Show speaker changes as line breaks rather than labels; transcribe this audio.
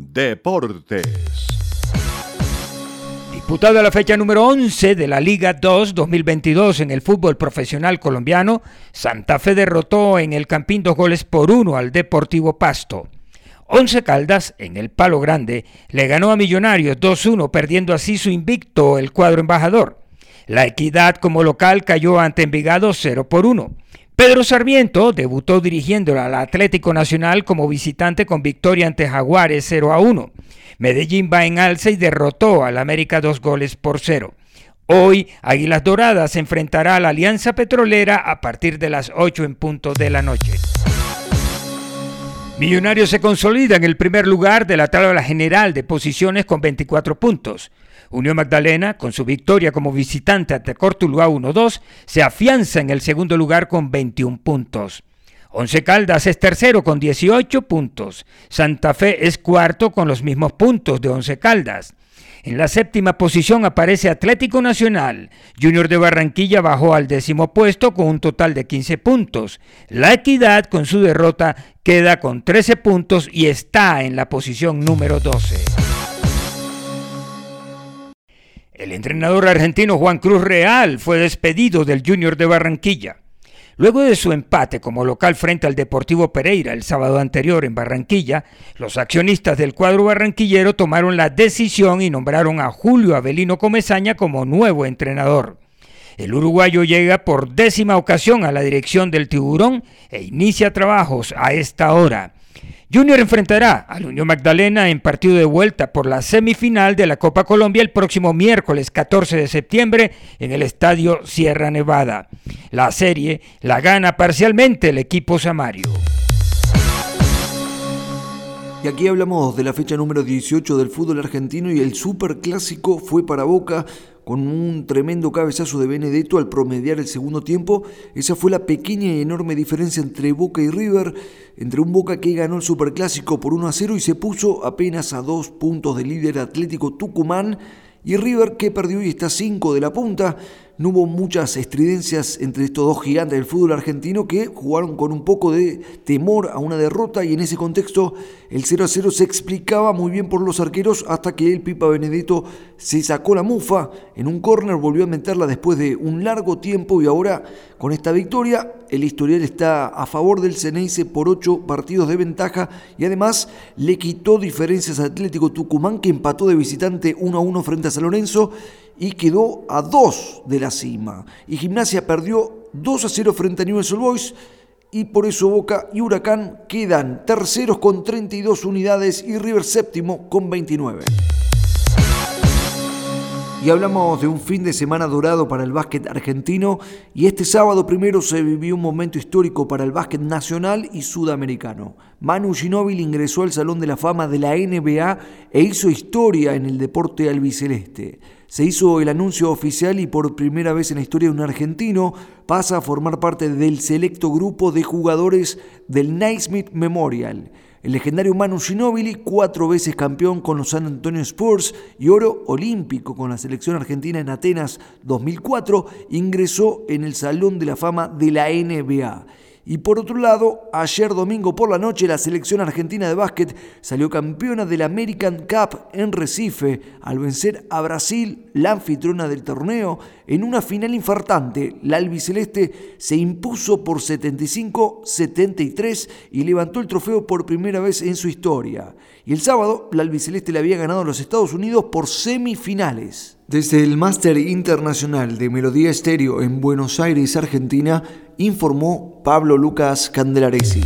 Deportes.
Disputada la fecha número 11 de la Liga 2 2022 en el fútbol profesional colombiano, Santa Fe derrotó en el Campín dos goles por uno al Deportivo Pasto. Once Caldas, en el Palo Grande, le ganó a Millonarios 2-1, perdiendo así su invicto el cuadro embajador. La Equidad como local cayó ante Envigado 0 por 1. Pedro Sarmiento debutó dirigiendo al Atlético Nacional como visitante con victoria ante Jaguares 0 a 1. Medellín va en alza y derrotó al América dos goles por cero. Hoy, Águilas Doradas enfrentará a la Alianza Petrolera a partir de las 8 en punto de la noche. Millonarios se consolida en el primer lugar de la tabla general de posiciones con 24 puntos. Unión Magdalena, con su victoria como visitante ante Cortuluá 1-2, se afianza en el segundo lugar con 21 puntos. Once Caldas es tercero con 18 puntos. Santa Fe es cuarto con los mismos puntos de Once Caldas. En la séptima posición aparece Atlético Nacional. Junior de Barranquilla bajó al décimo puesto con un total de 15 puntos. La Equidad con su derrota queda con 13 puntos y está en la posición número 12. El entrenador argentino Juan Cruz Real fue despedido del Junior de Barranquilla. Luego de su empate como local frente al Deportivo Pereira el sábado anterior en Barranquilla, los accionistas del cuadro barranquillero tomaron la decisión y nombraron a Julio Avelino Comezaña como nuevo entrenador. El uruguayo llega por décima ocasión a la dirección del Tiburón e inicia trabajos a esta hora. Junior enfrentará al Unión Magdalena en partido de vuelta por la semifinal de la Copa Colombia el próximo miércoles 14 de septiembre en el Estadio Sierra Nevada. La serie la gana parcialmente el equipo Samario.
Y aquí hablamos de la fecha número 18 del fútbol argentino y el superclásico fue para Boca con un tremendo cabezazo de Benedetto al promediar el segundo tiempo. Esa fue la pequeña y enorme diferencia entre Boca y River, entre un Boca que ganó el Superclásico por 1 a 0 y se puso apenas a dos puntos del líder Atlético Tucumán, y River que perdió y está a 5 de la punta. No hubo muchas estridencias entre estos dos gigantes del fútbol argentino que jugaron con un poco de temor a una derrota y en ese contexto el 0 a 0 se explicaba muy bien por los arqueros hasta que el Pipa Benedetto se sacó la mufa en un córner, volvió a meterla después de un largo tiempo y ahora con esta victoria el historial está a favor del Ceneice por 8 partidos de ventaja y además le quitó diferencias a Atlético Tucumán que empató de visitante 1 a 1 frente a San Lorenzo y quedó a 2 de la cima. Y Gimnasia perdió 2 a 0 frente a Newell's Old Boys y por eso Boca y Huracán quedan terceros con 32 unidades y River séptimo con 29. Y hablamos de un fin de semana dorado para el básquet argentino y este sábado primero se vivió un momento histórico para el básquet nacional y sudamericano. Manu Ginóbili ingresó al Salón de la Fama de la NBA e hizo historia en el deporte albiceleste. Se hizo el anuncio oficial y por primera vez en la historia un argentino pasa a formar parte del selecto grupo de jugadores del Naismith Memorial. El legendario Manu Ginóbili, cuatro veces campeón con los San Antonio Spurs y oro olímpico con la selección argentina en Atenas 2004, ingresó en el Salón de la Fama de la NBA. Y por otro lado, ayer domingo por la noche la selección argentina de básquet salió campeona del American Cup en Recife al vencer a Brasil, la anfitriona del torneo, en una final infartante. La albiceleste se impuso por 75-73 y levantó el trofeo por primera vez en su historia. Y el sábado la albiceleste le había ganado a los Estados Unidos por semifinales. Desde el Máster Internacional de Melodía Estéreo en Buenos Aires, Argentina, informó Pablo Lucas Candelaresi.